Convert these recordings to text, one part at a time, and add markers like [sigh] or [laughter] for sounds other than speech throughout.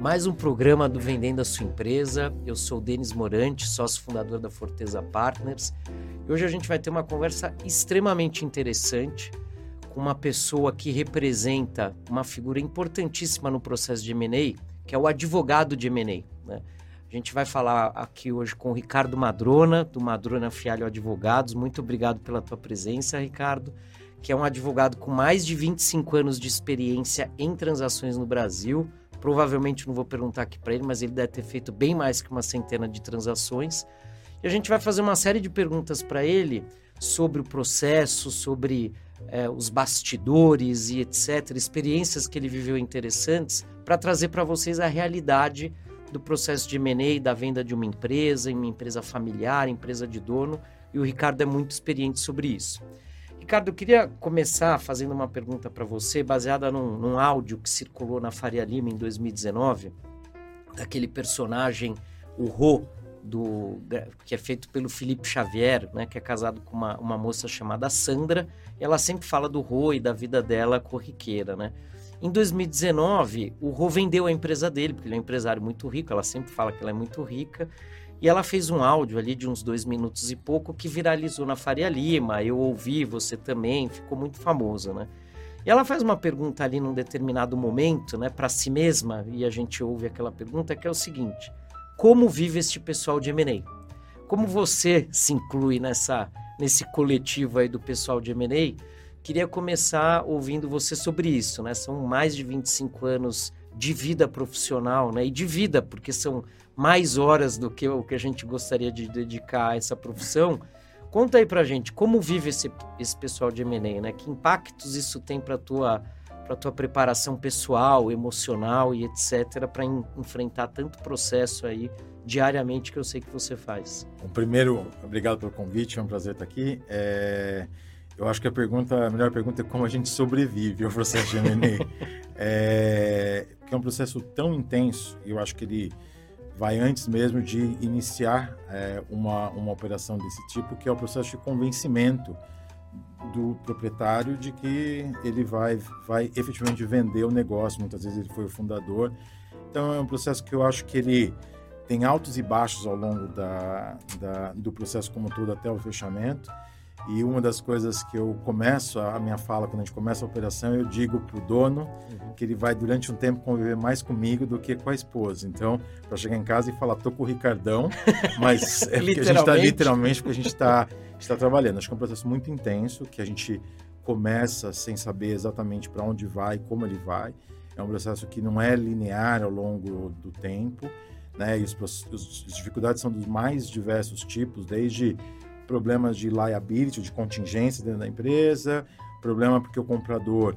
mais um programa do Vendendo a Sua Empresa. Eu sou o Denis Morante, sócio fundador da Forteza Partners. E hoje a gente vai ter uma conversa extremamente interessante com uma pessoa que representa uma figura importantíssima no processo de M&A, que é o advogado de M&A. Né? A gente vai falar aqui hoje com o Ricardo Madrona, do Madrona Fialho Advogados. Muito obrigado pela tua presença, Ricardo, que é um advogado com mais de 25 anos de experiência em transações no Brasil Provavelmente não vou perguntar aqui para ele, mas ele deve ter feito bem mais que uma centena de transações. E a gente vai fazer uma série de perguntas para ele sobre o processo, sobre é, os bastidores e etc., experiências que ele viveu interessantes, para trazer para vocês a realidade do processo de M&A, da venda de uma empresa, em uma empresa familiar, empresa de dono, e o Ricardo é muito experiente sobre isso. Ricardo, eu queria começar fazendo uma pergunta para você, baseada num, num, áudio que circulou na Faria Lima em 2019, daquele personagem, o Rô, do, que é feito pelo Felipe Xavier, né, que é casado com uma, uma moça chamada Sandra, ela sempre fala do Rô e da vida dela corriqueira, né? Em 2019, o Rô vendeu a empresa dele, porque ele é um empresário muito rico, ela sempre fala que ela é muito rica, e ela fez um áudio ali de uns dois minutos e pouco que viralizou na Faria Lima. Eu ouvi, você também, ficou muito famoso, né? E ela faz uma pergunta ali num determinado momento, né, para si mesma, e a gente ouve aquela pergunta que é o seguinte: como vive este pessoal de M&A? Como você se inclui nessa nesse coletivo aí do pessoal de M&A? Queria começar ouvindo você sobre isso, né? São mais de 25 anos de vida profissional, né? E de vida, porque são mais horas do que o que a gente gostaria de dedicar a essa profissão. Conta aí pra gente como vive esse, esse pessoal de M&A, né? Que impactos isso tem para tua para tua preparação pessoal, emocional e etc para enfrentar tanto processo aí diariamente que eu sei que você faz. Bom, primeiro, obrigado pelo convite, é um prazer estar aqui. É... Eu acho que a pergunta, a melhor pergunta é como a gente sobrevive ao processo de M&A. [laughs] é... Porque é um processo tão intenso, e eu acho que ele vai antes mesmo de iniciar é, uma, uma operação desse tipo, que é o processo de convencimento do proprietário de que ele vai, vai efetivamente vender o negócio. Muitas vezes ele foi o fundador. Então é um processo que eu acho que ele tem altos e baixos ao longo da, da do processo como todo até o fechamento. E uma das coisas que eu começo a minha fala quando a gente começa a operação, eu digo para o dono uhum. que ele vai durante um tempo conviver mais comigo do que com a esposa. Então, para chegar em casa e falar, tô com o Ricardão, [laughs] mas é porque a gente está literalmente porque a gente está está trabalhando. Acho que é um processo muito intenso que a gente começa sem saber exatamente para onde vai, como ele vai. É um processo que não é linear ao longo do tempo, né? E os, os, as dificuldades são dos mais diversos tipos, desde problemas de liability, de contingência dentro da empresa, problema porque o comprador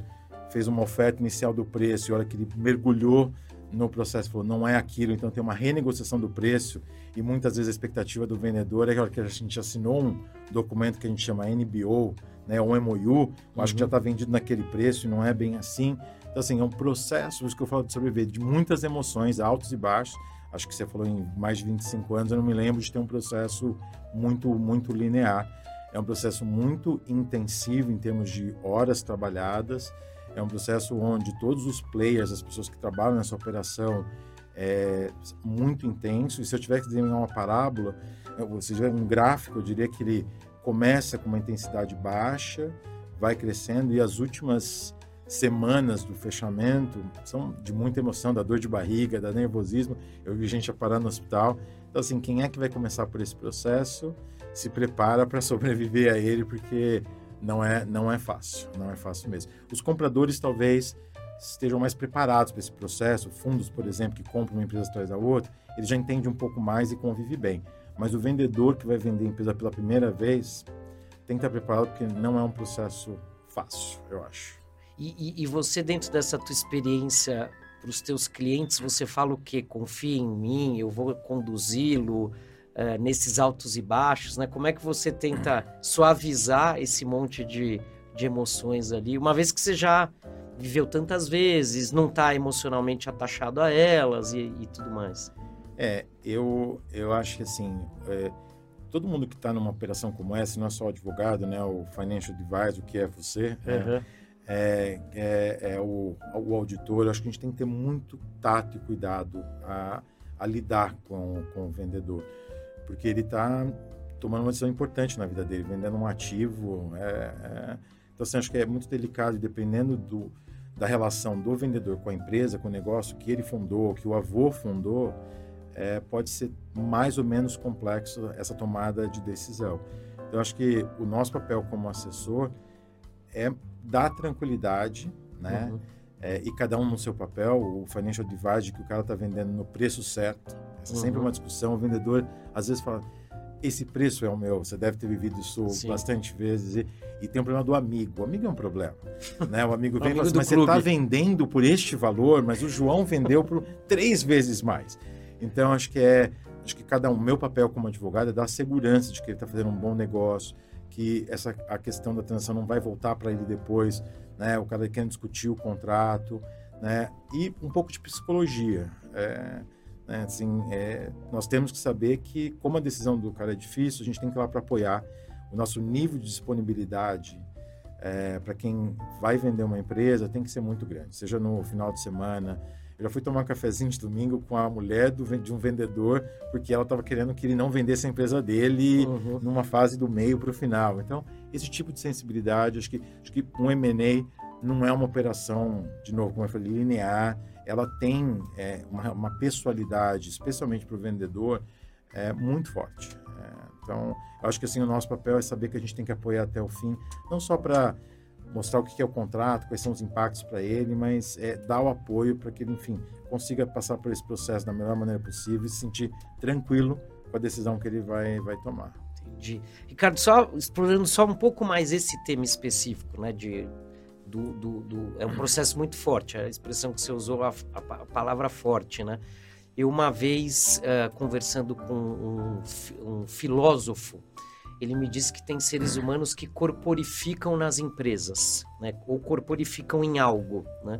fez uma oferta inicial do preço e a hora que ele mergulhou no processo falou não é aquilo, então tem uma renegociação do preço e muitas vezes a expectativa do vendedor é que a hora que a gente assinou um documento que a gente chama NBO, né, um MOU, eu acho que já está uhum. vendido naquele preço e não é bem assim. Então, assim, é um processo, isso que eu falo de sobreviver, de muitas emoções, altos e baixos, acho que você falou em mais de 25 anos, eu não me lembro de ter um processo muito, muito linear. É um processo muito intensivo em termos de horas trabalhadas. É um processo onde todos os players, as pessoas que trabalham nessa operação, é muito intenso. E se eu tivesse que desenhar uma parábola, se tiver um gráfico, eu diria que ele começa com uma intensidade baixa, vai crescendo e as últimas semanas do fechamento são de muita emoção, da dor de barriga, da nervosismo. Eu vi gente a parar no hospital. Então, assim, quem é que vai começar por esse processo se prepara para sobreviver a ele, porque não é, não é fácil, não é fácil mesmo. Os compradores talvez estejam mais preparados para esse processo. Fundos, por exemplo, que compram uma empresa atrás da outra, ele já entende um pouco mais e convive bem. Mas o vendedor que vai vender a empresa pela primeira vez tem que estar preparado porque não é um processo fácil, eu acho. E, e, e você, dentro dessa tua experiência para os teus clientes, você fala o quê? Confia em mim, eu vou conduzi-lo uh, nesses altos e baixos, né? Como é que você tenta suavizar esse monte de, de emoções ali, uma vez que você já viveu tantas vezes, não está emocionalmente atachado a elas e, e, tudo mais? É, eu, eu acho que assim, é, todo mundo que está numa operação como essa, não é só o advogado, né, o financial advisor, que é você, uhum. é, é, é, é o, o, auditor. Eu acho que a gente tem que ter muito tato e cuidado a, a lidar com, com o vendedor, porque ele está tomando uma decisão importante na vida dele, vendendo um ativo. É, é, então, assim, acho que é muito delicado, dependendo do, da relação do vendedor com a empresa, com o negócio que ele fundou, que o avô fundou, é, pode ser mais ou menos complexo essa tomada de decisão. Então, acho que o nosso papel como assessor é dar tranquilidade, né? Uhum. É, e cada um no seu papel, o financial advisor que o cara está vendendo no preço certo. Essa é uhum. sempre uma discussão. O vendedor às vezes fala: esse preço é o meu. Você deve ter vivido isso Sim. bastante vezes. E, e, tem um problema do amigo. O amigo é um problema. [laughs] Né? O amigo vem e fala assim, mas clube. você está vendendo por este valor, mas o João vendeu por três vezes mais. Então, acho que é... Acho que cada um, meu papel como advogado é dar segurança de que ele está fazendo um bom negócio, que essa a questão da transação não vai voltar para ele depois, né? O cara quer discutir o contrato, né? E um pouco de psicologia. É, né? Assim, é, nós temos que saber que, como a decisão do cara é difícil, a gente tem que ir lá para apoiar. O nosso nível de disponibilidade é, para quem vai vender uma empresa tem que ser muito grande, seja no final de semana. Eu já fui tomar um cafezinho de domingo com a mulher do, de um vendedor, porque ela estava querendo que ele não vendesse a empresa dele uhum. numa fase do meio para o final. Então, esse tipo de sensibilidade, acho que, acho que um M&A não é uma operação, de novo, como eu falei, linear ela tem é, uma, uma, pessoalidade, especialmente para o vendedor, é, muito forte. É, então, eu acho que assim o nosso papel é saber que a gente tem que apoiar até o fim, não só para mostrar o que é o contrato, quais são os impactos para ele, mas é, dar o apoio para que ele, enfim, consiga passar por esse processo da melhor maneira possível e se sentir tranquilo com a decisão que ele vai, vai tomar. Entendi. Ricardo, só explorando só um pouco mais esse tema específico, né, de do, do, do, é um processo muito forte. A expressão que você usou, a, a, palavra forte, né? Eu uma vez uh, conversando com um, um, filósofo, ele me disse que tem seres humanos que corporificam nas empresas, né? Ou corporificam em algo, né?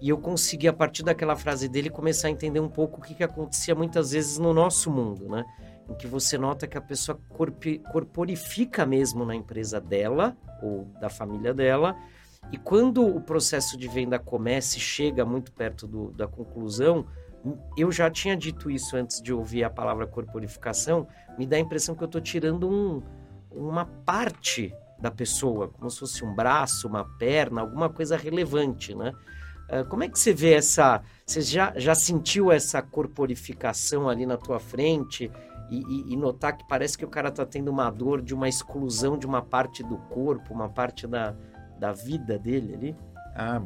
E eu consegui, a partir daquela frase dele, começar a entender um pouco o que, que acontecia muitas vezes no nosso mundo, né? Em que você nota que a pessoa corporifica mesmo na empresa dela, ou da família dela, e quando o processo de venda começa e chega muito perto do, da conclusão, eu já tinha dito isso antes de ouvir a palavra corporificação, me dá a impressão que eu estou tirando um, uma parte da pessoa, como se fosse um braço, uma perna, alguma coisa relevante, né? Uh, como é que você vê essa... Você já, já sentiu essa corporificação ali na tua frente e, e, e notar que parece que o cara está tendo uma dor de uma exclusão de uma parte do corpo, uma parte da, da vida dele ali? Ah,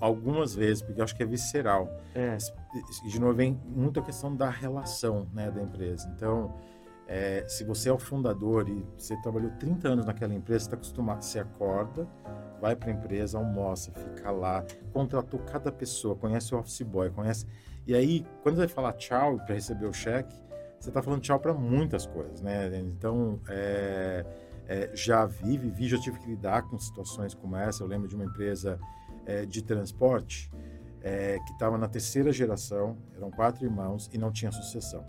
algumas vezes, porque eu acho que é visceral. É. De novo, vem muito a questão da relação né, da empresa. Então, é, se você é o fundador e você trabalhou 30 anos naquela empresa, você está acostumado, você acorda, vai para a empresa, almoça, fica lá, contratou cada pessoa, conhece o office boy, conhece. E aí, quando vai falar tchau para receber o cheque, você está falando tchau para muitas coisas, né? Então, é, é, já vi, já tive que lidar com situações como essa. Eu lembro de uma empresa é, de transporte é, que estava na terceira geração, eram quatro irmãos e não tinha sucessão.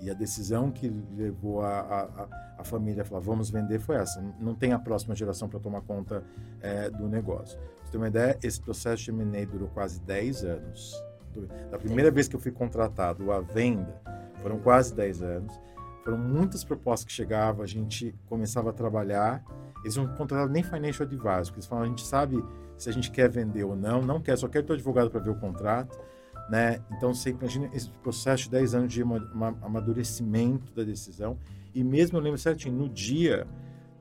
E a decisão que levou a, a, a família a falar, vamos vender, foi essa. Não tem a próxima geração para tomar conta é, do negócio. Você ter uma ideia, esse processo de M&A durou quase 10 anos. Da primeira vez que eu fui contratado à venda, foram quase 10 anos. Foram muitas propostas que chegavam, a gente começava a trabalhar. Eles não contratavam nem financial advisor, porque eles falavam, a gente sabe se a gente quer vender ou não, não quer, só quer o advogado para ver o contrato. Né? Então, você imagina esse processo de 10 anos de amadurecimento da decisão. E mesmo, eu lembro certinho, no dia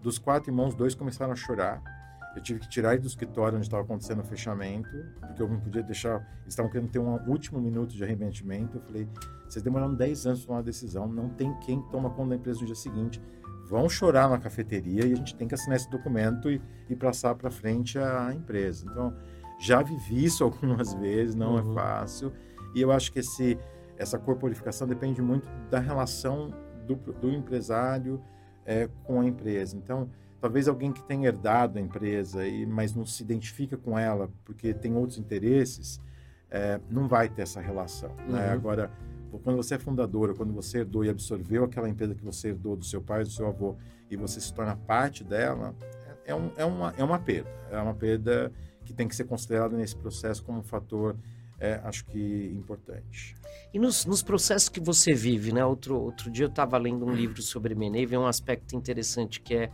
dos quatro irmãos, dois começaram a chorar. Eu tive que tirar ele do escritório onde estava acontecendo o fechamento, porque eu não podia deixar. Eles estavam querendo ter um último minuto de arrependimento. Eu falei: vocês demoraram 10 anos para tomar uma decisão, não tem quem toma conta da empresa no dia seguinte. Vão chorar na cafeteria e a gente tem que assinar esse documento e, e passar para frente a empresa. Então, já vivi isso [laughs] algumas vezes, não é uhum. é fácil. E eu acho que esse, essa corporificação depende muito da relação do, do empresário é, com a empresa. Então, talvez alguém que tenha herdado a empresa, e, mas não se identifica com ela porque tem outros interesses, é, não vai ter essa relação. Né? Uhum. Né? Agora, quando você é fundadora, quando você herdou e absorveu aquela empresa que você herdou do seu pai, do seu avô, e você se torna parte dela, é, um, é, uma, é uma perda. É uma perda que tem que ser considerado nesse processo como um fator, é, acho que importante. E nos, nos, processos que você vive, né? Outro, outro dia eu estava lendo um livro sobre M&A e vi um aspecto interessante que é,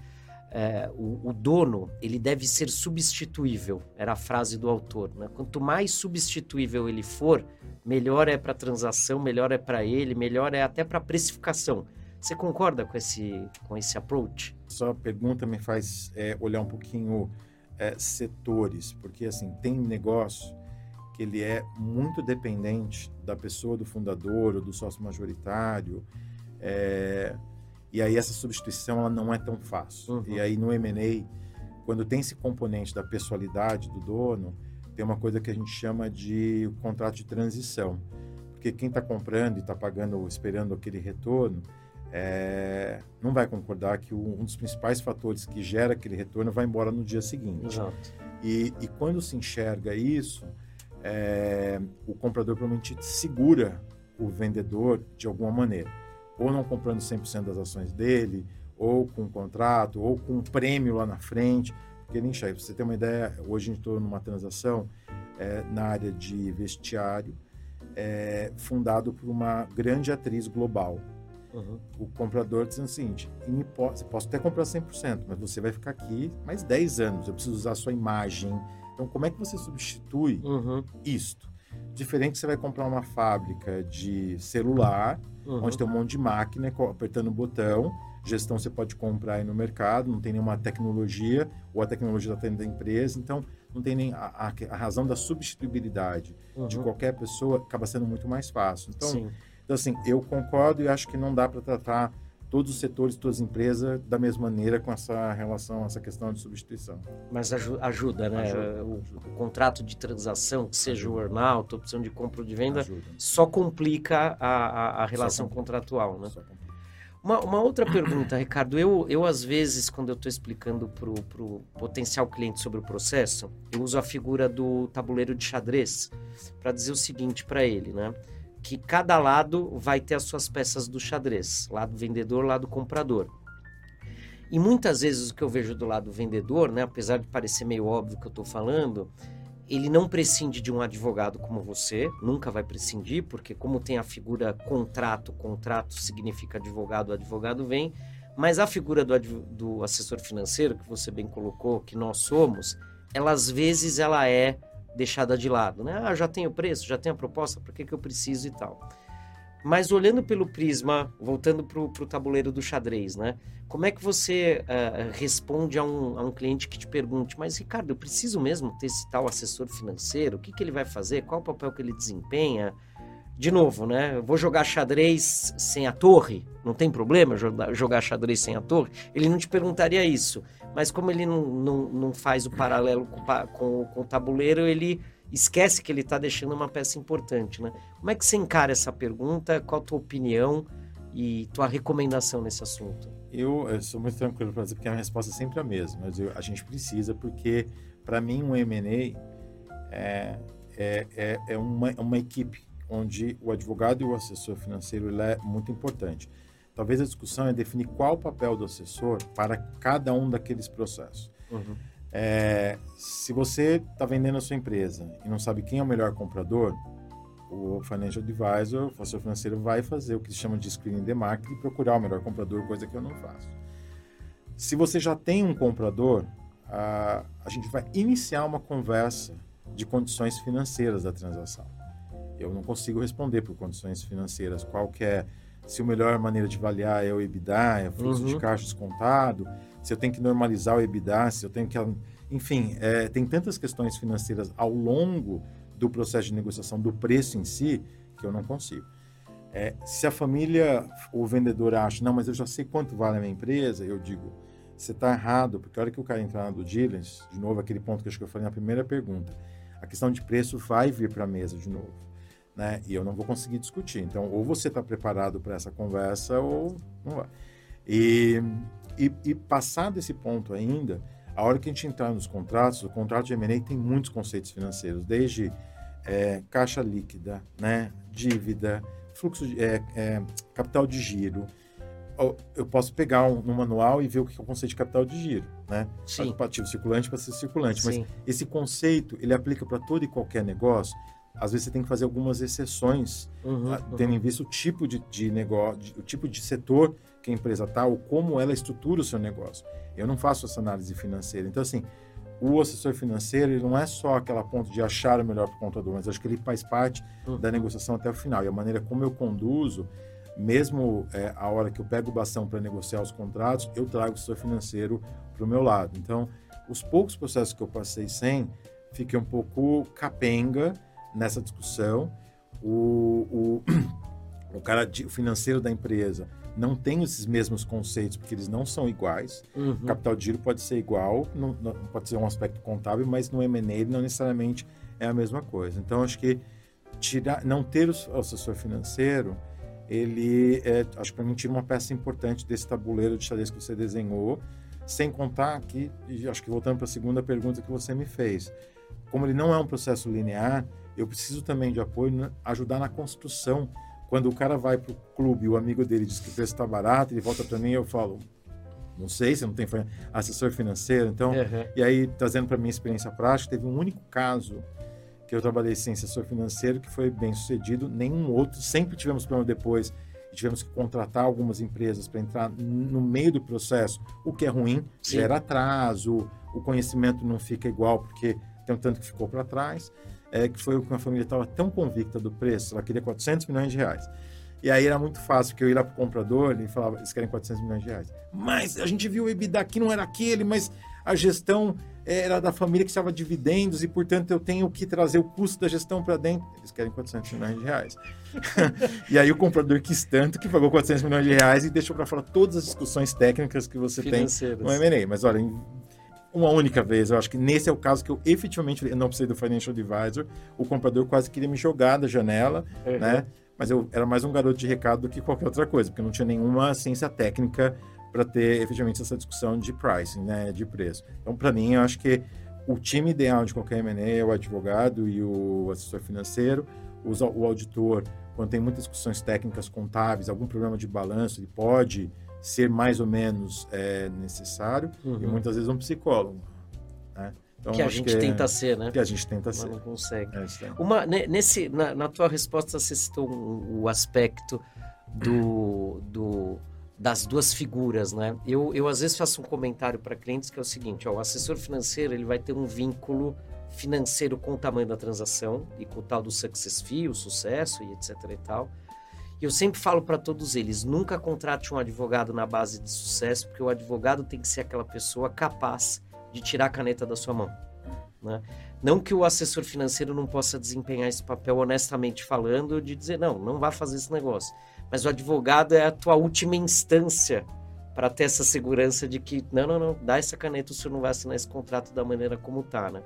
é o, o, dono ele deve ser substituível, era a frase do autor. Né? Quanto mais substituível ele for, melhor é para a transação, melhor é para ele, melhor é até para a precificação. Você concorda com esse, com esse approach? Sua pergunta me faz é, olhar um pouquinho é, setores, porque assim tem negócio que ele é muito dependente da pessoa do fundador ou do sócio majoritário, é, e aí essa substituição ela não é tão fácil. Uhum. E aí no M&A, quando tem esse componente da pessoalidade do dono, tem uma coisa que a gente chama de contrato de transição, porque quem está comprando e está pagando, esperando aquele retorno, é, não vai concordar que um dos principais fatores que gera aquele retorno vai embora no dia seguinte. Exato. E, e quando se enxerga isso, é, o comprador provavelmente segura o vendedor de alguma maneira. Ou não comprando 100% das ações dele, ou com um contrato, ou com um prêmio lá na frente. Porque ele enxerga. Pra você ter uma ideia, hoje a gente estou numa transação é, na área de vestiário, é, fundado por uma grande atriz global Uhum. O comprador dizendo o seguinte: em hipótese, posso até comprar 100%, mas você vai ficar aqui mais 10 anos, eu preciso usar a sua imagem. Então, como é que você substitui uhum. isto? Diferente, você vai comprar uma fábrica de celular, uhum. onde tem um monte de máquina, apertando o botão, gestão você pode comprar aí no mercado, não tem nenhuma tecnologia, ou a tecnologia está dentro da empresa, então não tem nem a, a, a razão da substituibilidade uhum. de qualquer pessoa acaba sendo muito mais fácil. Então, Sim. Então, assim, eu concordo e acho que não dá para tratar todos os setores, todas as empresas da mesma maneira com essa relação, essa questão de substituição. Mas ajuda, né? Ajuda, o, ajuda. o, contrato de transação, que seja o earnout, opção de compra ou de venda, ajuda. só complica a, a, a relação contratual, né? Uma, uma, outra pergunta, Ricardo. Eu, eu, às vezes, quando eu estou explicando para o potencial cliente sobre o processo, eu uso a figura do tabuleiro de xadrez para dizer o seguinte para ele, né? Que cada lado vai ter as suas peças do xadrez, lado vendedor, lado comprador. E muitas vezes o que eu vejo do lado vendedor, né, apesar de parecer meio óbvio que eu estou falando, ele não prescinde de um advogado como você, nunca vai prescindir, porque como tem a figura contrato, contrato significa advogado, advogado vem, mas a figura do, do assessor financeiro, que você bem colocou, que nós somos, ela às vezes ela é deixada de lado, né? Ah, já tenho preço, já tenho a proposta, por que, que eu preciso e tal. Mas olhando pelo prisma, voltando para o tabuleiro do xadrez, né? Como é que você uh, responde a um, a um cliente que te pergunte, mas Ricardo, eu preciso mesmo ter esse tal assessor financeiro? O que, que ele vai fazer? Qual o papel que ele desempenha? De novo, né? Eu vou jogar xadrez sem a torre, não tem problema jogar xadrez sem a torre. Ele não te perguntaria isso. Mas como ele não, não, não faz o paralelo com, com, com o tabuleiro, ele esquece que ele está deixando uma peça importante, né? Como é que você encara essa pergunta? Qual a tua opinião e tua recomendação nesse assunto? Eu, eu sou muito tranquilo para dizer, porque a resposta é sempre a mesma. Mas eu, a gente precisa, porque para mim um M&A é, é, é, é uma, uma equipe onde o advogado e o assessor financeiro ele é muito importante. Talvez a discussão é definir qual o papel do assessor para cada um daqueles processos. Uhum. É, se você está vendendo a sua empresa e não sabe quem é o melhor comprador, o financial advisor, o assessor financeiro, vai fazer o que se chama de screening de market e procurar o melhor comprador, coisa que eu não faço. Se você já tem um comprador, a, a gente vai iniciar uma conversa de condições financeiras da transação eu não consigo responder por condições financeiras qual que é se a melhor maneira de avaliar é o EBITDA, é o fluxo uhum. de caixa descontado, se eu tenho que normalizar o EBITDA, se eu tenho que enfim, é, tem tantas questões financeiras ao longo do processo de negociação do preço em si que eu não consigo. É, se a família, o vendedor acha, não, mas eu já sei quanto vale a minha empresa, eu digo, você está errado, porque a hora que o cara entrar do diligence, de novo, aquele ponto que eu acho que eu falei na primeira pergunta, a questão de preço vai vir para a mesa de novo né? E eu não vou conseguir discutir. Então, ou você está preparado para essa conversa ou não vai. E, e, e, passado esse ponto ainda, a hora que a gente entrar nos contratos, o contrato de M&A tem muitos conceitos financeiros, desde é, caixa líquida, né? Dívida, fluxo de, é, é, capital de giro, eu posso pegar um, no manual e ver o que é o conceito de capital de giro, né? Sim. Ativo circulante para ser circulante. Sim. Mas esse conceito, ele aplica para todo e qualquer negócio. Às vezes você tem que fazer algumas exceções, Uhum, ah, tendo em vista o tipo de, de negócio, o tipo de setor que a empresa está, ou como ela estrutura o seu negócio. Eu não faço essa análise financeira. Então, assim, o assessor financeiro ele não é só aquela ponto de achar o melhor para o contador, mas acho que ele faz parte Uhum. da negociação até o final. E a maneira como eu conduzo, mesmo é, a hora que eu pego o bastão para negociar os contratos, eu trago o assessor financeiro para o meu lado. Então, os poucos processos que eu passei sem, fiquei um pouco capenga nessa discussão. O, o, [clears throat] o cara de- o financeiro da empresa não tem esses mesmos conceitos, porque eles não são iguais. uhum. O capital de giro pode ser igual, não, não- pode ser um aspecto contábil, mas no M&A ele não necessariamente é a mesma coisa. Então, acho que tirar, não ter o o assessor financeiro, ele, é, acho que para mim, tira uma peça importante desse tabuleiro de xadrez que você desenhou, sem contar que, acho que voltando para a segunda pergunta que você me fez, como ele não é um processo linear, eu preciso também de apoio, na- ajudar na construção. Quando o cara vai para o clube, o amigo dele diz que o preço está barato, ele volta para mim e eu falo, não sei, você não tem assessor financeiro, então... Uhum. E aí, trazendo para minha experiência prática, teve um único caso que eu trabalhei sem assessor financeiro que foi bem sucedido, nenhum outro. Sempre tivemos problema depois tivemos que contratar algumas empresas para entrar no meio do processo, o que é ruim, Sim. gera atraso, o conhecimento não fica igual porque tem um tanto que ficou para trás. É, que foi o que uma família estava tão convicta do preço, ela queria 400 milhões de reais. E aí era muito fácil, porque eu ia lá para o comprador e falava, eles querem 400 milhões de reais. Mas a gente viu o EBITDA aqui, não era aquele, mas a gestão era da família que estava dividendos e, portanto, eu tenho que trazer o custo da gestão para dentro. Eles querem 400 milhões de reais. [laughs] e aí o comprador quis tanto que pagou 400 milhões de reais e deixou para fora todas as discussões técnicas que você tem no M&A. Mas olha, uma única vez, eu acho que nesse é o caso que eu efetivamente eu não precisei do financial advisor. O comprador quase queria me jogar da janela, Uhum. né? Mas eu era mais um garoto de recado do que qualquer outra coisa, porque não tinha nenhuma ciência técnica para ter efetivamente essa discussão de pricing, né, de preço. Então, para mim, eu acho que o time ideal de qualquer M&A é o advogado e o assessor financeiro, o auditor, quando tem muitas discussões técnicas contábeis, algum problema de balanço, ele pode ser mais ou menos é, necessário, e Uhum. muitas vezes um psicólogo. Né? Então, que a gente é- tenta ser, né? que a gente tenta Mas ser. não consegue. É. Uma, ne- nesse, na, na tua resposta, você citou o aspecto do, do, das duas figuras, né? Eu, eu, às vezes, faço um comentário para clientes que é o seguinte, ó, o assessor financeiro ele vai ter um vínculo financeiro com o tamanho da transação e com o tal do success fee, o sucesso e etc e tal. Eu sempre falo para todos eles, nunca contrate um advogado na base de sucesso, porque o advogado tem que ser aquela pessoa capaz de tirar a caneta da sua mão. Né? Não que o assessor financeiro não possa desempenhar esse papel honestamente falando, de dizer, não, não vá fazer esse negócio. Mas o advogado é a tua última instância para ter essa segurança de que, não, não, não, dá essa caneta, o senhor não vai assinar esse contrato da maneira como tá, né?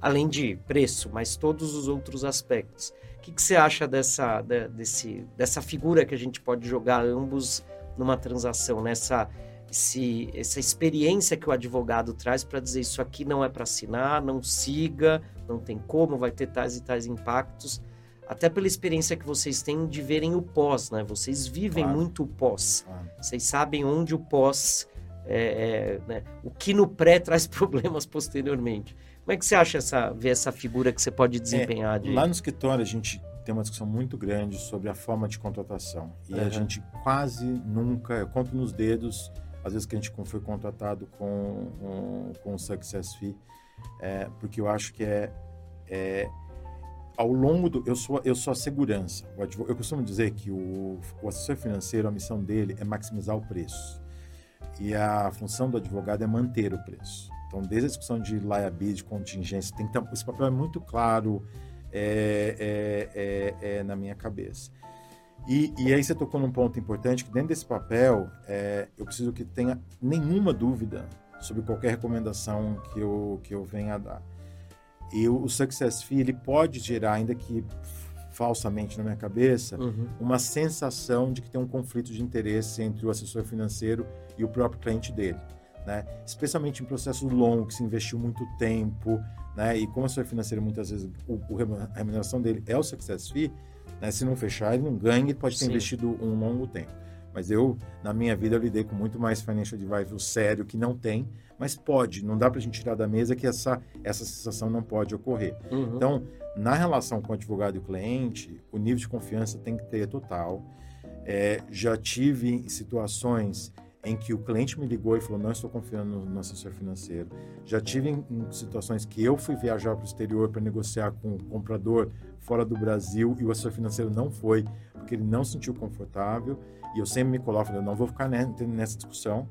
Além de preço, mas todos os outros aspectos. O que, que você acha dessa, de- desse, dessa figura que a gente pode jogar ambos numa transação, nessa esse, essa experiência que o advogado traz para dizer isso aqui não é para assinar, não siga, não tem como, vai ter tais e tais impactos. Até pela experiência que vocês têm de verem o pós, né? Vocês vivem Claro. muito o pós. Ah, Vocês sabem onde o pós, é, é, né? o que no pré [laughs] traz problemas posteriormente. Como é que você acha essa, ver essa figura que você pode desempenhar? de... Lá no escritório, a gente tem uma discussão muito grande sobre a forma de contratação. E a Uhum. gente quase nunca, eu conto nos dedos, às vezes que a gente foi contratado com, com, com o Success Fee, é, porque eu acho que é, é ao longo do. Eu sou, eu sou a segurança. Eu costumo dizer que o, o assessor financeiro, a missão dele é maximizar o preço. E a função do advogado é manter o preço. Então, desde a discussão de liability, contingência, tem que ter, esse papel é muito claro é, é, é, é na minha cabeça. E, e aí você tocou num ponto importante, que dentro desse papel, é, eu preciso que tenha nenhuma dúvida sobre qualquer recomendação que eu, que eu venha a dar. E o, o Success Fee, ele pode gerar, ainda que falsamente na minha cabeça, Uhum. uma sensação de que tem um conflito de interesse entre o assessor financeiro e o próprio cliente dele, né? Especialmente em processos longos, que se investiu muito tempo, né? E como assessor financeiro, muitas vezes, o, o remu- a remuneração dele é o success fee, né? Se não fechar, ele não ganha, ele pode ter Sim. investido um longo tempo. Mas eu, na minha vida, eu lidei com muito mais financial advisor sério que não tem, mas pode. Não dá para a gente tirar da mesa que essa, essa sensação não pode ocorrer. Uhum. Então, na relação com o advogado e o cliente, o nível de confiança tem que ter total. É, já tive situações em que o cliente me ligou e falou: Não estou confiando no assessor financeiro. Já tive em, em situações que eu fui viajar para o exterior para negociar com o comprador fora do Brasil e o assessor financeiro não foi, porque ele não se sentiu confortável. E eu sempre me coloco: Eu não vou ficar nessa discussão.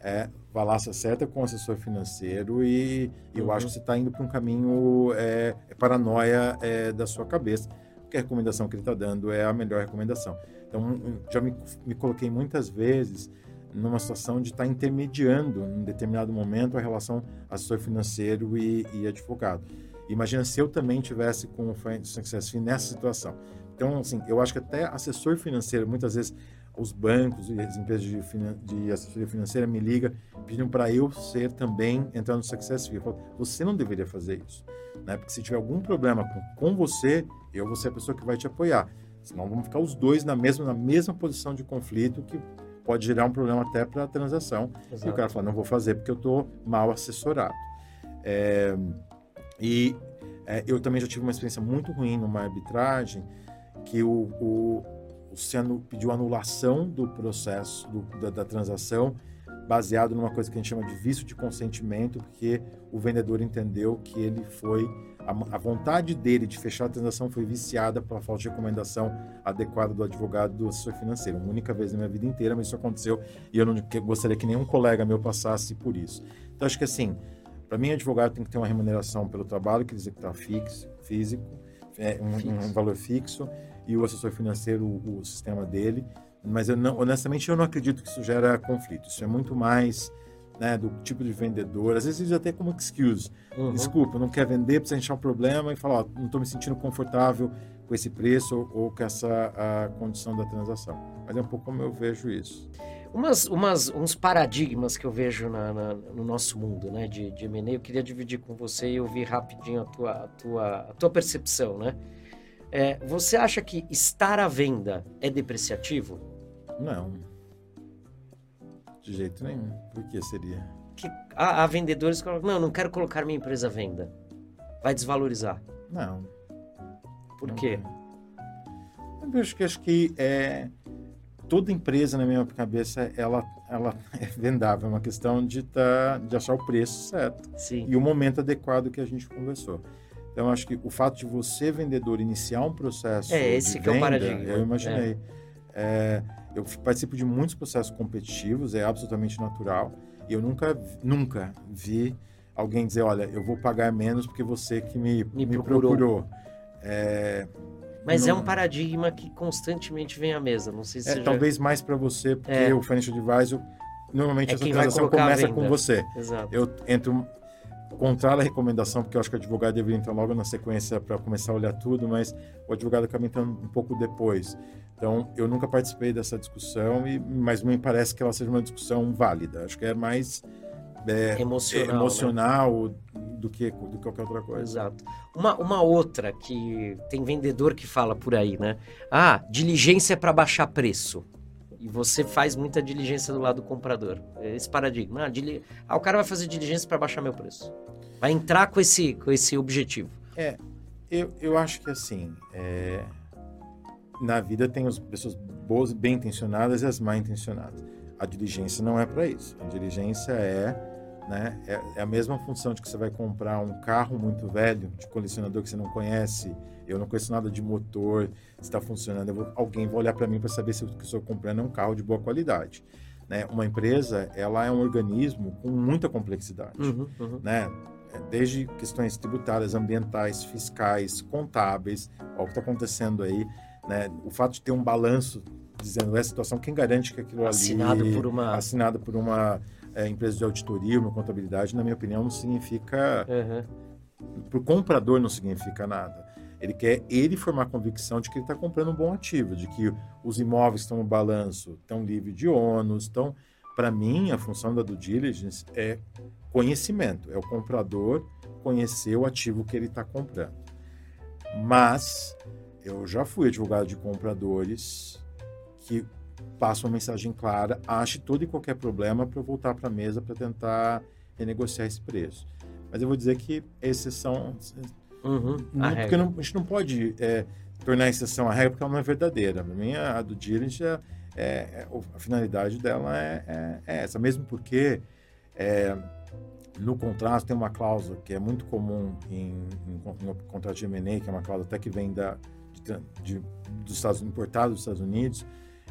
É, vá lá, se acerta com o assessor financeiro e, eu uhum. acho que você está indo para um caminho é, é paranoia é, da sua cabeça, porque a recomendação que ele está dando é a melhor recomendação. Então, já me, me coloquei muitas vezes numa situação de estar tá intermediando em determinado momento a relação assessor financeiro e, e advogado. Imagina se eu também tivesse com o Success Fee nessa situação. Então, assim, eu acho que até assessor financeiro, muitas vezes os bancos e as empresas de, de assessoria financeira me ligam pedindo para eu ser também entrar no Success Fee. Eu falo, você não deveria fazer isso, né? Porque se tiver algum problema com, com você, eu vou ser a pessoa que vai te apoiar. Senão vamos ficar os dois na mesma, na mesma posição de conflito que pode gerar um problema até para a transação. Exato. E o cara fala, não vou fazer porque eu estou mal assessorado. É, e é, eu também já tive uma experiência muito ruim numa arbitragem que o, o, o Ciano pediu anulação do processo, do, da, da transação, baseado numa coisa que a gente chama de vício de consentimento, porque o vendedor entendeu que ele foi a, a, vontade dele de fechar a transação foi viciada pela falta de recomendação adequada do advogado do assessor financeiro. Uma única vez na minha vida inteira, mas isso aconteceu e eu não gostaria que nenhum colega meu passasse por isso. Então, acho que assim, para mim, advogado tem que ter uma remuneração pelo trabalho que ele executar fixo, físico, é, um, um, valor fixo, e o assessor financeiro, o, o sistema dele. Mas eu não, honestamente, eu não acredito que isso gera conflito. Isso é muito mais né, do tipo de vendedor, às vezes até como excuse. Uhum. Desculpa, não quer vender, precisa achar um problema e falar, ó, não estou me sentindo confortável com esse preço ou, ou com essa a condição da transação. Mas é um pouco como eu vejo isso. Umas, umas, uns paradigmas que eu vejo na, na, no nosso mundo né, de, de M&A, eu queria dividir com você e ouvir rapidinho a tua, a tua, a tua percepção. Né? É, você acha que estar à venda é depreciativo? Não. De jeito nenhum. Por que seria? Que há, há vendedores que falam, não, não quero colocar minha empresa à venda. Vai desvalorizar. Não. Por não quê? Eu acho que, acho que é, toda empresa, na minha cabeça, ela, ela [laughs] é vendável. É uma questão de, tá, de achar o preço certo. Sim. E o momento adequado que a gente conversou. Então, acho que o fato de você, vendedor, iniciar um processo. É, esse que venda, é o paradigma. Eu imaginei. É. É, eu participo de muitos processos competitivos, é absolutamente natural. E eu nunca, nunca vi alguém dizer, olha, eu vou pagar menos porque você que me, me, me procurou. procurou. É, Mas não... é um paradigma que constantemente vem à mesa. Não sei se é, talvez já... mais para você, porque é. o financial advisor normalmente é essa transação começa com você. Exato. Eu entro contrário à recomendação, porque eu acho que o advogado deveria entrar logo na sequência para começar a olhar tudo, mas o advogado acaba entrando um pouco depois. Então, eu nunca participei dessa discussão, e, mas me parece que ela seja uma discussão válida. Acho que é mais é, emocional, emocional né? do, que, do que qualquer outra coisa. Exato. Uma, uma outra que tem vendedor que fala por aí, né? Ah, diligência para baixar preço. E você faz muita diligência do lado do comprador. Esse paradigma. Ah, dili... ah o cara vai fazer diligência para baixar meu preço. Vai entrar com esse, com esse objetivo. É, eu, eu acho que assim, é, na vida tem as pessoas boas, bem intencionadas e as mal intencionadas. A diligência não é para isso. A diligência é, né, é, é, a mesma função de que você vai comprar um carro muito velho, de colecionador que você não conhece. Eu não conheço nada de motor, se está funcionando. Vou, alguém vai olhar para mim para saber se o que estou comprando é um carro de boa qualidade. Né? Uma empresa, ela é um organismo com muita complexidade, uhum, uhum. né? É, desde questões tributárias, ambientais, fiscais, contábeis, olha o que está acontecendo aí né? O fato de ter um balanço dizendo essa situação, quem garante que aquilo assinado ali... Por uma... Assinado por uma é, empresa de auditoria, uma contabilidade, na minha opinião, não significa... Uhum. Para o comprador não significa nada. Ele quer ele formar a convicção de que ele está comprando um bom ativo, de que os imóveis estão no balanço, estão livres de ônus. Então, para mim, a função da due diligence é conhecimento. É o comprador conhecer o ativo que ele está comprando. Mas eu já fui advogado de compradores que passo uma mensagem clara, ache todo e qualquer problema para voltar para a mesa para tentar renegociar esse preço. Mas eu vou dizer que exceção. Uhum, não, porque não, a gente não pode é, tornar a exceção a regra porque ela não é verdadeira. Para mim, a, a do Diligence, é, é, a finalidade dela é, é, é, essa. Mesmo porque é, no contrato tem uma cláusula que é muito comum em, em, em contrato de M&A, que é uma cláusula até que vem da, de, de, dos Estados importado dos Estados Unidos.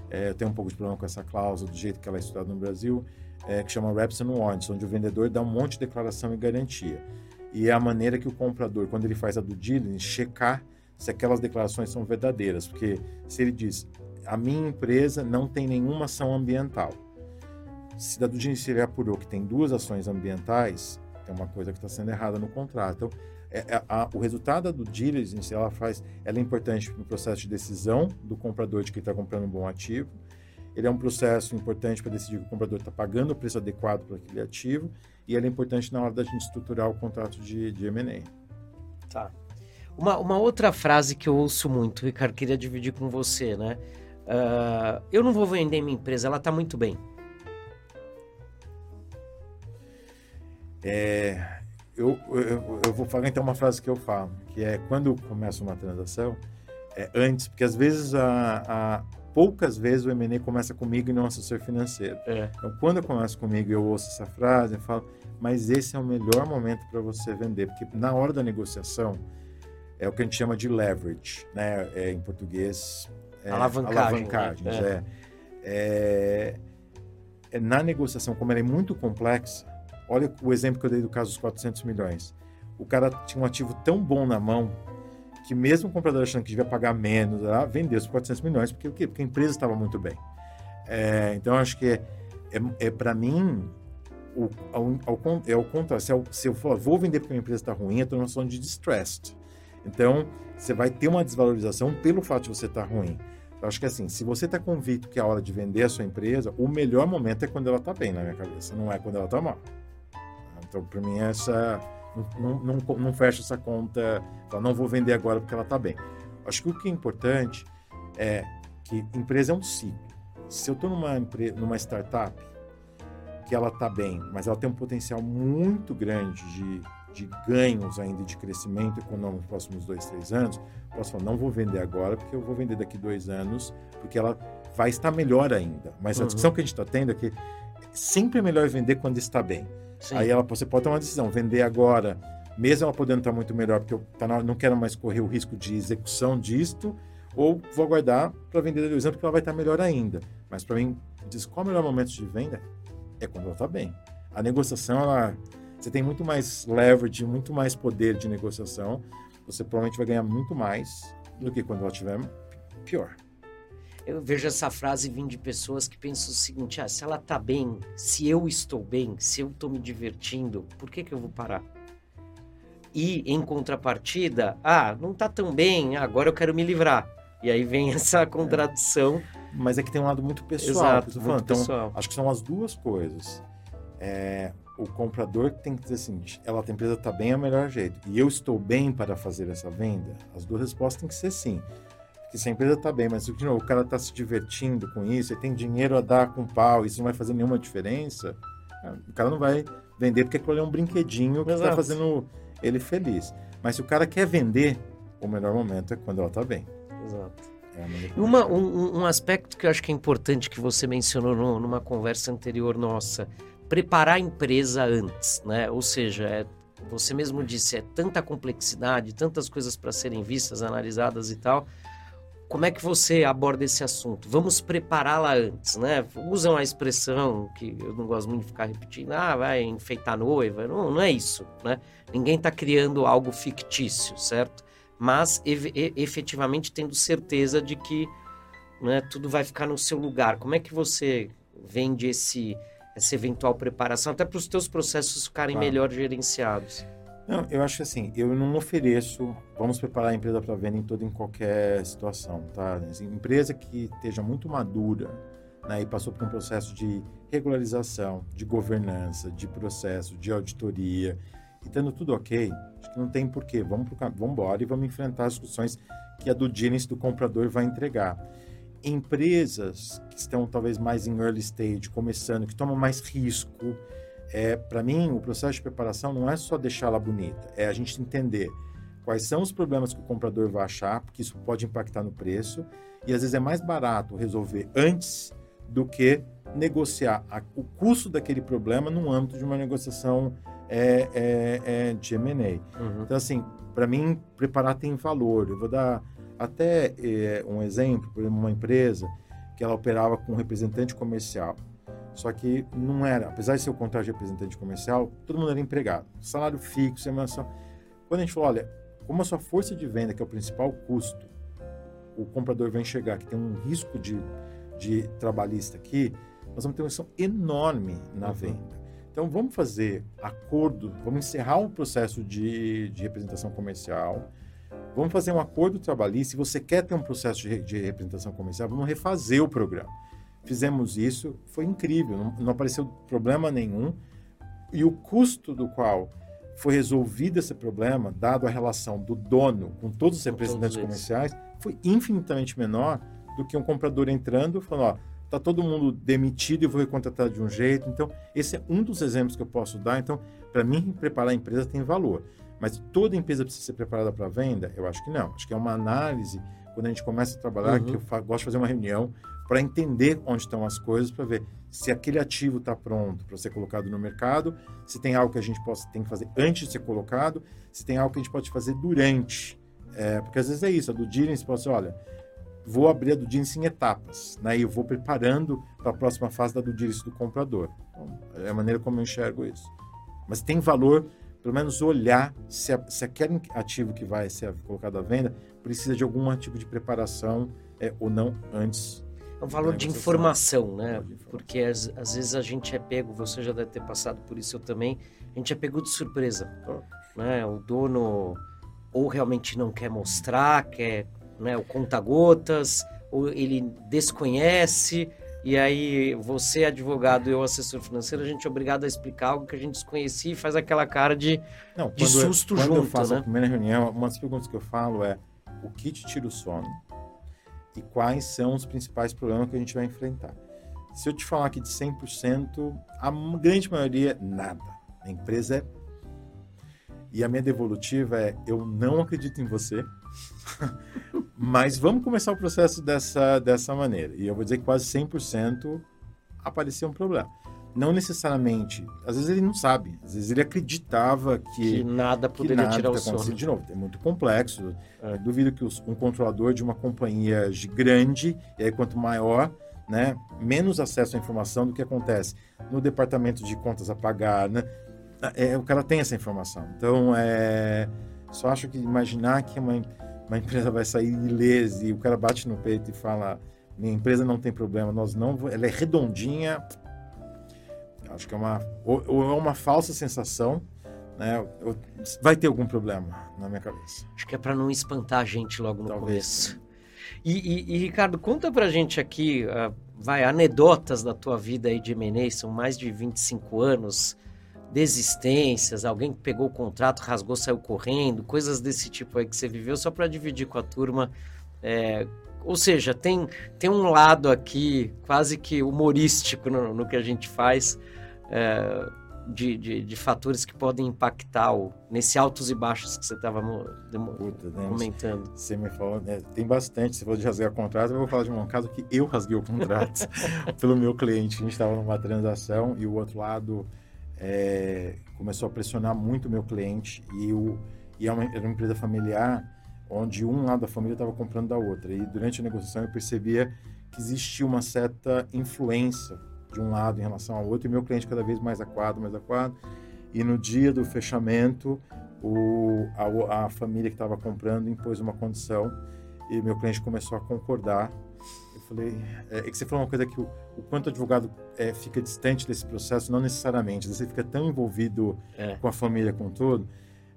É, eu tenho um pouco de problema com essa cláusula do jeito que ela é estudada no Brasil, é, que chama Reps and Warrants, onde o vendedor dá um monte de declaração e garantia. E é a maneira que o comprador, quando ele faz a do diligence, checar se aquelas declarações são verdadeiras. Porque se ele diz, a minha empresa não tem nenhuma ação ambiental. Se da do diligence ele apurou que tem duas ações ambientais, tem uma coisa que está sendo errada no contrato. Então, é, é, a, o resultado do diligence ela faz, ela é importante no processo de decisão do comprador de que está comprando um bom ativo. Ele é um processo importante para decidir que o comprador está pagando o preço adequado para aquele ativo e ele é importante na hora da gente estruturar o contrato de, de M&A. Tá. Uma, uma outra frase que eu ouço muito, Ricardo, queria dividir com você, né? Uh, eu não vou vender minha empresa, ela está muito bem. É, eu, eu, eu, vou falar então uma frase que eu falo, que é quando começa uma transação, é antes, porque às vezes a, a poucas vezes o M&A começa comigo e não assessor financeiro. É. Então quando eu começo comigo e eu ouço essa frase, eu falo, mas esse é o melhor momento para você vender, porque na hora da negociação é o que a gente chama de leverage, né? É, em português, é, alavancagem. Alavancagens, né? é. É, é. Na negociação, como ela é muito complexa, Olha o exemplo que eu dei do caso dos 400 milhões. O cara tinha um ativo tão bom na mão que mesmo o comprador achando que devia pagar menos, ah, vendeu os 400 milhões porque? Porque a empresa estava muito bem. É, então acho que é, é, é para mim o, ao, ao, é o contrário. Se se eu for, vou vender porque a empresa está ruim, eu estou numa situação de distressed. Então você vai ter uma desvalorização pelo fato de você estar tá ruim. Eu acho que assim, se você está convicto que é a hora de vender a sua empresa, o melhor momento é quando ela está bem na minha cabeça, não é quando ela está mal. Então, para mim, essa não, não, não, fecha essa conta, então, não vou vender agora porque ela está bem. Acho que o que é importante é que empresa é um ciclo. Se eu estou numa, numa startup que ela está bem, mas ela tem um potencial muito grande de, de ganhos ainda de crescimento econômico nos próximos dois, três anos, posso falar, não vou vender agora porque eu vou vender daqui dois anos, porque ela vai estar melhor ainda. Mas a uhum. discussão que a gente está tendo é que sempre é melhor vender quando está bem. Sim. Aí ela, você pode tomar uma decisão, vender agora, mesmo ela podendo estar muito melhor, porque eu tá não quero mais correr o risco de execução disto, ou vou aguardar para vender da divisão, porque ela vai estar melhor ainda. Mas para mim, diz qual é o melhor momento de venda? É quando ela está bem. A negociação, ela, você tem muito mais leverage, muito mais poder de negociação. Você provavelmente vai ganhar muito mais do que quando ela estiver pior eu vejo essa frase vindo de pessoas que pensam o seguinte: ah, se ela tá bem, se eu estou bem, se eu estou me divertindo, por que, que eu vou parar? E em contrapartida, ah, não tá tão bem, agora eu quero me livrar. E aí vem [laughs] essa contradição. É. Mas é que tem um lado muito pessoal. Exato, muito então, pessoal. Acho que são as duas coisas. É, o comprador tem que dizer assim, ela a empresa está bem é o melhor jeito. E eu estou bem para fazer essa venda? As duas respostas têm que ser sim que se a empresa está bem, mas de novo, o cara está se divertindo com isso, ele tem dinheiro a dar com pau, isso não vai fazer nenhuma diferença, o cara não vai vender porque aquilo é um brinquedinho que está fazendo ele feliz. Mas se o cara quer vender, o melhor momento é quando ela está bem. Exato. É uma, um, um, aspecto que eu acho que é importante que você mencionou no, numa conversa anterior nossa, preparar a empresa antes, né? Ou seja, é, você mesmo disse, é tanta complexidade, tantas coisas para serem vistas, analisadas e tal, como é que você aborda esse assunto? Vamos prepará-la antes, né? Usam a expressão que eu não gosto muito de ficar repetindo, ah, vai enfeitar a noiva. Não, não é isso, né? Ninguém está criando algo fictício, certo? Mas e, efetivamente tendo certeza de que né, tudo vai ficar no seu lugar. Como é que você vende esse, essa eventual preparação, até para os teus processos ficarem claro. melhor gerenciados? Não, eu acho assim, eu não ofereço, vamos preparar a empresa para venda em toda em qualquer situação, tá? Assim, empresa que esteja muito madura, né, e passou por um processo de regularização, de governança, de processo, de auditoria, e tendo tudo ok, acho que não tem porquê, vamos, vamos embora e vamos enfrentar as discussões que a do diligence do comprador vai entregar. empresas que estão talvez mais em early stage, começando, que tomam mais risco, é, para mim, o processo de preparação não é só deixá-la bonita, é a gente entender quais são os problemas que o comprador vai achar, porque isso pode impactar no preço, e às vezes é mais barato resolver antes do que negociar a, o custo daquele problema no âmbito de uma negociação é, é, é de M&A. Uhum. Então, assim, para mim, preparar tem valor. Eu vou dar até é, um exemplo, por exemplo, uma empresa que ela operava com um representante comercial. Só que não era, apesar de ser o contrato de representante comercial, todo mundo era empregado. Salário fixo, semana. Quando a gente falou, olha, como a sua força de venda, que é o principal custo, o comprador vai enxergar que tem um risco de, de trabalhista aqui, nós vamos ter uma ação enorme na uhum. venda. Então, vamos fazer acordo, vamos encerrar um processo de, de representação comercial, vamos fazer um acordo trabalhista. Se você quer ter um processo de, de representação comercial, vamos refazer o programa. Fizemos isso, foi incrível, não, não apareceu problema nenhum. E o custo do qual foi resolvido esse problema, dado a relação do dono com todos os representantes todos comerciais, foi infinitamente menor do que um comprador entrando falando, ó, tá todo mundo demitido e vou recontratar de um jeito. Então, esse é um dos exemplos que eu posso dar. Então, para mim, preparar a empresa tem valor. Mas toda empresa precisa ser preparada para venda? Eu acho que não. Acho que é uma análise, quando a gente começa a trabalhar, uhum. que eu gosto de fazer uma reunião para entender onde estão as coisas, para ver se aquele ativo está pronto para ser colocado no mercado, se tem algo que a gente possa, tem que fazer antes de ser colocado, se tem algo que a gente pode fazer durante. É, porque às vezes é isso, a do diligence pode ser, olha, vou abrir a do diligence em etapas, né? E eu vou preparando para a próxima fase da do diligence do comprador. Então, é a maneira como eu enxergo isso. Mas tem valor, pelo menos olhar se, a, se aquele ativo que vai ser colocado à venda precisa de algum tipo de preparação é, ou não antes é um valor de informação, né? Porque às, às, vezes a gente é pego, você já deve ter passado por isso, eu também, a gente é pego de surpresa, né? O dono ou realmente não quer mostrar, quer né, o conta-gotas, ou ele desconhece, e aí você, advogado, eu, assessor financeiro, a gente é obrigado a explicar algo que a gente desconhecia e faz aquela cara de, não, de susto eu, junto, quando eu faço né? a primeira reunião, uma das perguntas que eu falo é o que te tira o sono? E quais são os principais problemas que a gente vai enfrentar. Se eu te falar aqui de 100%, a grande maioria, nada. A empresa é. E a minha devolutiva é: eu não acredito em você, [laughs] mas vamos começar o processo dessa, dessa maneira. E eu vou dizer que quase 100% apareceu um problema não necessariamente. Às vezes ele não sabe. Às vezes ele acreditava que, que nada poderia que nada tirar o sono. De novo, é muito complexo. É. Duvido que os, um controlador de uma companhia grande, e aí quanto maior, né, menos acesso à informação do que acontece no departamento de contas a pagar, né? É, o cara tem essa informação. Então, é, só acho que imaginar que uma, uma empresa vai sair ilesa e o cara bate no peito e fala minha empresa não tem problema, nós não, ela é redondinha, Acho que é uma ou, ou é uma falsa sensação, né? vai ter algum problema na minha cabeça. Acho que é para não espantar a gente logo no Talvez. começo. E, e, e, Ricardo, conta pra gente aqui, uh, vai, anedotas da tua vida aí de M&A, são mais de 25 anos, desistências, alguém que pegou o contrato, rasgou, saiu correndo, coisas desse tipo aí que você viveu, só para dividir com a turma. É, ou seja, tem, tem um lado aqui quase que humorístico no, no que a gente faz, é, de, de, de, fatores que podem impactar o, nesse altos e baixos que você estava comentando. Você me falou, né, tem bastante. Você falou de rasgar contrato, eu vou falar de um caso que eu rasguei o contrato [laughs] pelo meu cliente. A gente estava numa transação e o outro lado é, começou a pressionar muito o meu cliente e, o, e é uma, era uma empresa familiar onde um lado da família estava comprando da outra. E durante a negociação eu percebia que existia uma certa influência de um lado em relação ao outro, e meu cliente cada vez mais aquado, mais aquado. E no dia do fechamento, o, a, a família que estava comprando impôs uma condição e meu cliente começou a concordar. Eu falei, é, é que você falou uma coisa que o, o quanto o advogado é, fica distante desse processo, não necessariamente, você fica tão envolvido é. com a família, com tudo.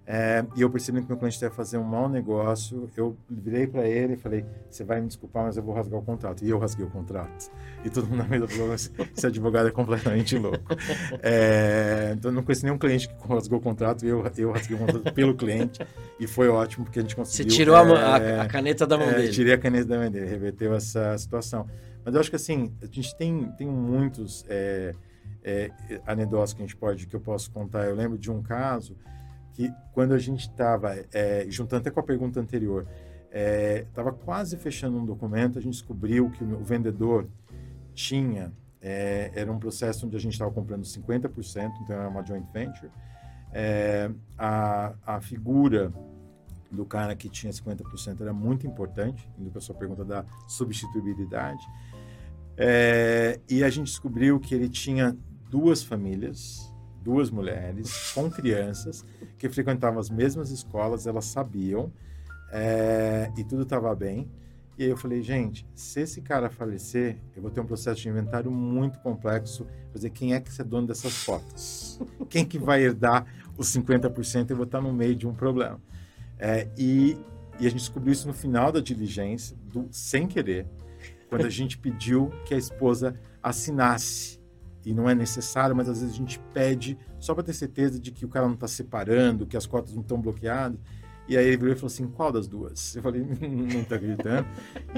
É, e eu percebi que meu cliente ia fazer um mau negócio. Eu virei para ele e falei: Você vai me desculpar, mas eu vou rasgar o contrato. E eu rasguei o contrato. E todo mundo na mesa falou: Esse advogado é completamente louco. É, então, não conheci nenhum cliente que rasgou o contrato. E eu, eu rasguei o contrato pelo cliente. E foi ótimo, porque a gente conseguiu. Você tirou é, a, a, caneta da mão é, dele. Tirei a caneta da mão dele, reverteu essa situação. Mas eu acho que assim, a gente tem, tem muitos é, é, anedotas que a gente pode, que eu posso contar. Eu lembro de um caso que quando a gente estava, é, juntando até com a pergunta anterior, estava é, quase fechando um documento, a gente descobriu que o vendedor tinha, é, era um processo onde a gente estava comprando 50%, então era uma joint venture, é, a, a figura do cara que tinha 50% era muito importante, indo para a sua pergunta da substituibilidade, é, e a gente descobriu que ele tinha duas famílias, duas mulheres com crianças que frequentavam as mesmas escolas, elas sabiam é, e tudo estava bem. E aí eu falei, gente, se esse cara falecer, eu vou ter um processo de inventário muito complexo. Vou dizer, quem é que é dono dessas fotos? Quem que vai herdar os 50%? Eu vou estar no meio de um problema. É, e, e, a gente descobriu isso no final da diligência, do, sem querer, quando a gente pediu que a esposa assinasse e não é necessário, mas às vezes a gente pede só para ter certeza de que o cara não está separando, que as cotas não estão bloqueadas. E aí ele virou e falou assim: qual das duas? Eu falei: não está acreditando.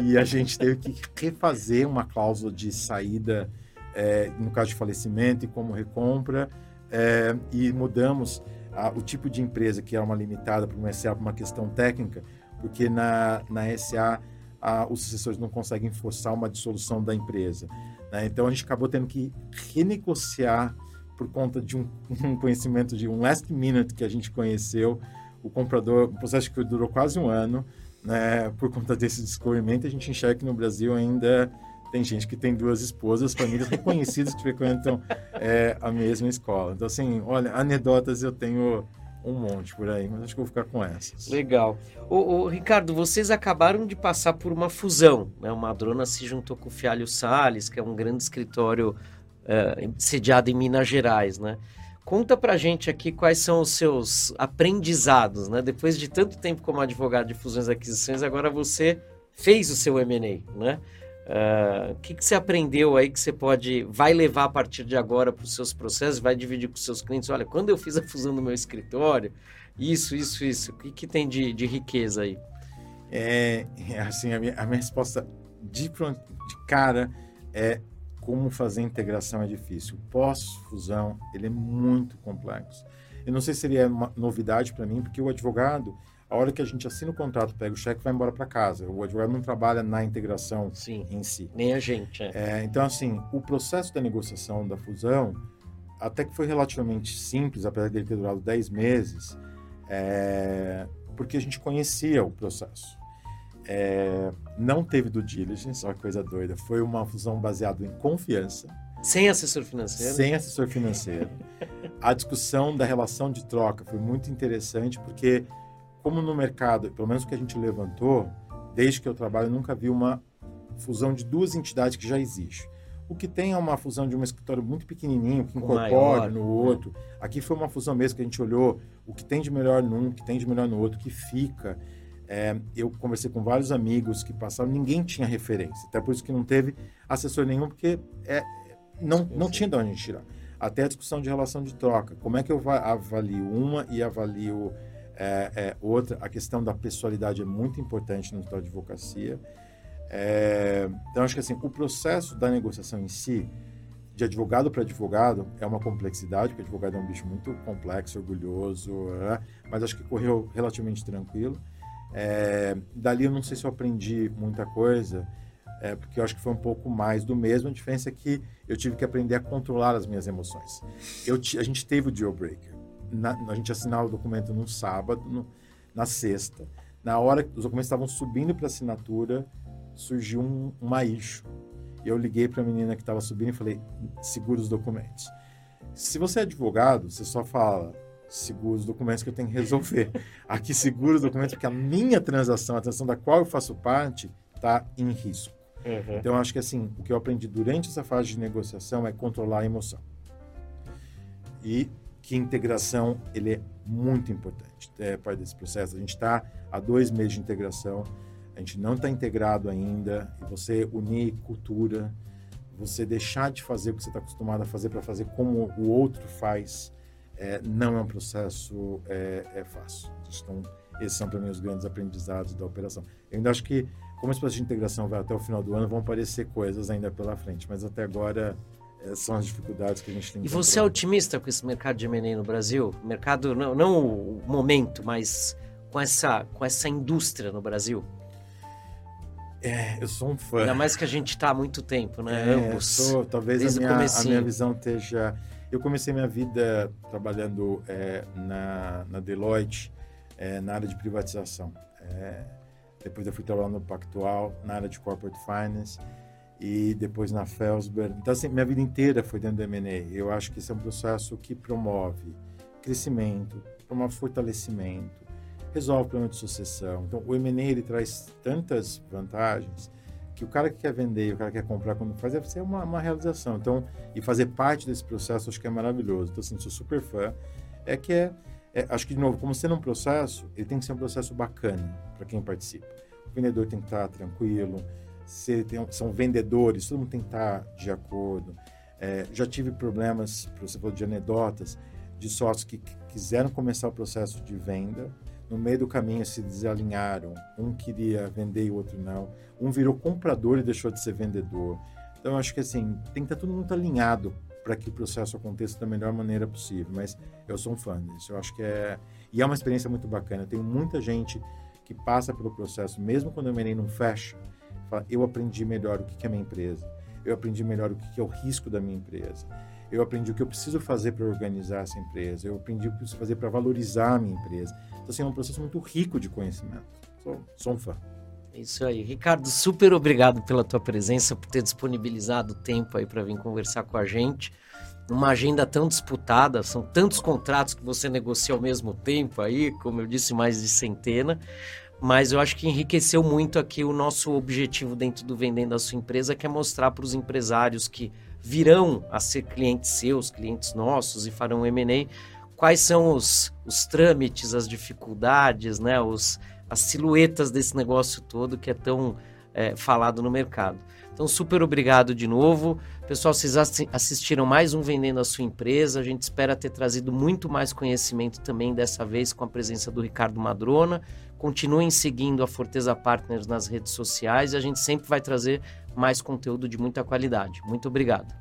e a gente teve que refazer uma cláusula de saída, é, no caso de falecimento e como recompra, é, e mudamos a, o tipo de empresa que é uma limitada para uma SA por uma questão técnica, porque na, na SA a, os sucessores não conseguem forçar uma dissolução da empresa. Né? Então a gente acabou tendo que renegociar por conta de um, [laughs] um, conhecimento de um last minute que a gente conheceu o comprador, um processo que durou quase um ano, né? Por conta desse descobrimento, a gente enxerga que no Brasil ainda tem gente que tem duas esposas, famílias reconhecidas que frequentam [laughs] é, a mesma escola. Então, assim, olha, anedotas eu tenho um monte por aí, mas acho que vou ficar com essas. Legal. Ô, ô, Ricardo, vocês acabaram de passar por uma fusão, né? O Madrona se juntou com o Fialho Salles, que é um grande escritório uh, sediado em Minas Gerais, né? Conta pra gente aqui quais são os seus aprendizados, né? Depois de tanto tempo como advogado de fusões e aquisições, agora você fez o seu M&A, né? Uh, o que, que você aprendeu aí que você pode vai levar a partir de agora para os seus processos, vai dividir com os seus clientes? Olha, quando eu fiz a fusão do meu escritório, isso, isso, isso, o que, que tem de, de riqueza aí? É, assim, a minha, a minha resposta de, de cara é como fazer integração é difícil. Pós-fusão, ele é muito complexo. Eu não sei se seria uma novidade para mim, porque o advogado, a hora que a gente assina o contrato, pega o cheque, vai embora para casa. O advogado não trabalha na integração Sim, em si. Nem a gente. É. É, então, assim, o processo da negociação da fusão, até que foi relativamente simples, apesar dele ter durado 10 meses, é, porque a gente conhecia o processo. É, não teve do diligence, olha que coisa doida. Foi uma fusão baseada em confiança. Sem assessor financeiro? Sem assessor financeiro. a discussão da relação de troca foi muito interessante, porque como no mercado, pelo menos o que a gente levantou, desde que eu trabalho, eu nunca vi uma fusão de duas entidades que já existe. O que tem é uma fusão de um escritório muito pequenininho, que incorpora no outro. Aqui foi uma fusão mesmo que a gente olhou o que tem de melhor num, o que tem de melhor no outro, que fica. É, eu conversei com vários amigos que passaram, ninguém tinha referência. Até por isso que não teve assessor nenhum, porque é, não, não tinha de onde tirar. Até a discussão de relação de troca. Como é que eu avalio uma e avalio é, é, outra, a questão da pessoalidade é muito importante no da advocacia. É, então, acho que assim, o processo da negociação em si, de advogado para advogado, é uma complexidade, porque advogado é um bicho muito complexo, orgulhoso, né? mas acho que correu relativamente tranquilo. É, dali eu não sei se eu aprendi muita coisa, é, porque eu acho que foi um pouco mais do mesmo. A diferença é que eu tive que aprender a controlar as minhas emoções. Eu, a gente teve o deal breaker na, a gente assinava o documento num sábado, no, na sexta. Na hora que os documentos estavam subindo para assinatura, surgiu um, uma issue. Eu liguei para a menina que estava subindo e falei: segura os documentos. Se você é advogado, você só fala: segura os documentos que eu tenho que resolver. [laughs] Aqui, segura os documentos, porque a minha transação, a transação da qual eu faço parte, está em risco. Uhum. Então, acho que assim, o que eu aprendi durante essa fase de negociação é controlar a emoção. E que integração ele é muito importante. É parte desse processo. A gente está há dois meses de integração, a gente não está integrado ainda, e você unir cultura, você deixar de fazer o que você está acostumado a fazer para fazer como o outro faz, é, não é um processo é, é fácil. Então, esses são para mim os grandes aprendizados da operação. Eu ainda acho que, como esse processo de integração vai até o final do ano, vão aparecer coisas ainda pela frente, mas até agora são as dificuldades que a gente tem. E você é otimista com esse mercado de M&A no Brasil? Mercado, não, não o momento, mas com essa, com essa indústria no Brasil? É, eu sou um fã. Ainda mais que a gente está há muito tempo, né? É, Ambos. Sou, talvez a minha, a minha visão esteja. Eu comecei minha vida trabalhando é, na, na Deloitte, é, na área de privatização. É, depois eu fui trabalhar no Pactual, na área de Corporate Finance e depois na Felsberg. Então, assim, minha vida inteira foi dentro do M&A. Eu acho que esse é um processo que promove crescimento, promove fortalecimento, resolve problema de sucessão. Então, o M&A ele traz tantas vantagens que o cara que quer vender e o cara que quer comprar quando faz ser uma, uma realização. Então, e fazer parte desse processo acho que é maravilhoso. Então, assim, sou super fã. É que é, é acho que de novo, como sendo um processo, ele tem que ser um processo bacana para quem participa. O vendedor tem que estar tranquilo, tem, são vendedores, todo mundo tem que estar de acordo. É, já tive problemas, você falou de anedotas, de sócios que quiseram começar o processo de venda, no meio do caminho se desalinharam, um queria vender e o outro não, um virou comprador e deixou de ser vendedor. Então, eu acho que assim, tem que estar todo mundo alinhado para que o processo aconteça da melhor maneira possível, mas eu sou um fã disso, eu acho que é... E é uma experiência muito bacana, eu tenho muita gente que passa pelo processo, mesmo quando o menino não fecha, eu aprendi melhor o que é minha empresa. Eu aprendi melhor o que é o risco da minha empresa. Eu aprendi o que eu preciso fazer para organizar essa empresa. Eu aprendi o que eu preciso fazer para valorizar a minha empresa. Então, assim, é um processo muito rico de conhecimento. Sou, sou um fã. É isso aí. Ricardo, super obrigado pela tua presença, por ter disponibilizado tempo aí para vir conversar com a gente. Uma agenda tão disputada, são tantos contratos que você negocia ao mesmo tempo aí, como eu disse, mais de centena mas eu acho que enriqueceu muito aqui o nosso objetivo dentro do Vendendo a Sua Empresa, que é mostrar para os empresários que virão a ser clientes seus, clientes nossos e farão M&A, quais são os, os trâmites, as dificuldades, né, os, as silhuetas desse negócio todo que é tão é, falado no mercado. Então, super obrigado de novo. Pessoal, vocês assistiram mais um Vendendo a Sua Empresa. A gente espera ter trazido muito mais conhecimento também dessa vez com a presença do Ricardo Madrona. Continuem seguindo a Forteza Partners nas redes sociais e a gente sempre vai trazer mais conteúdo de muita qualidade. Muito obrigado.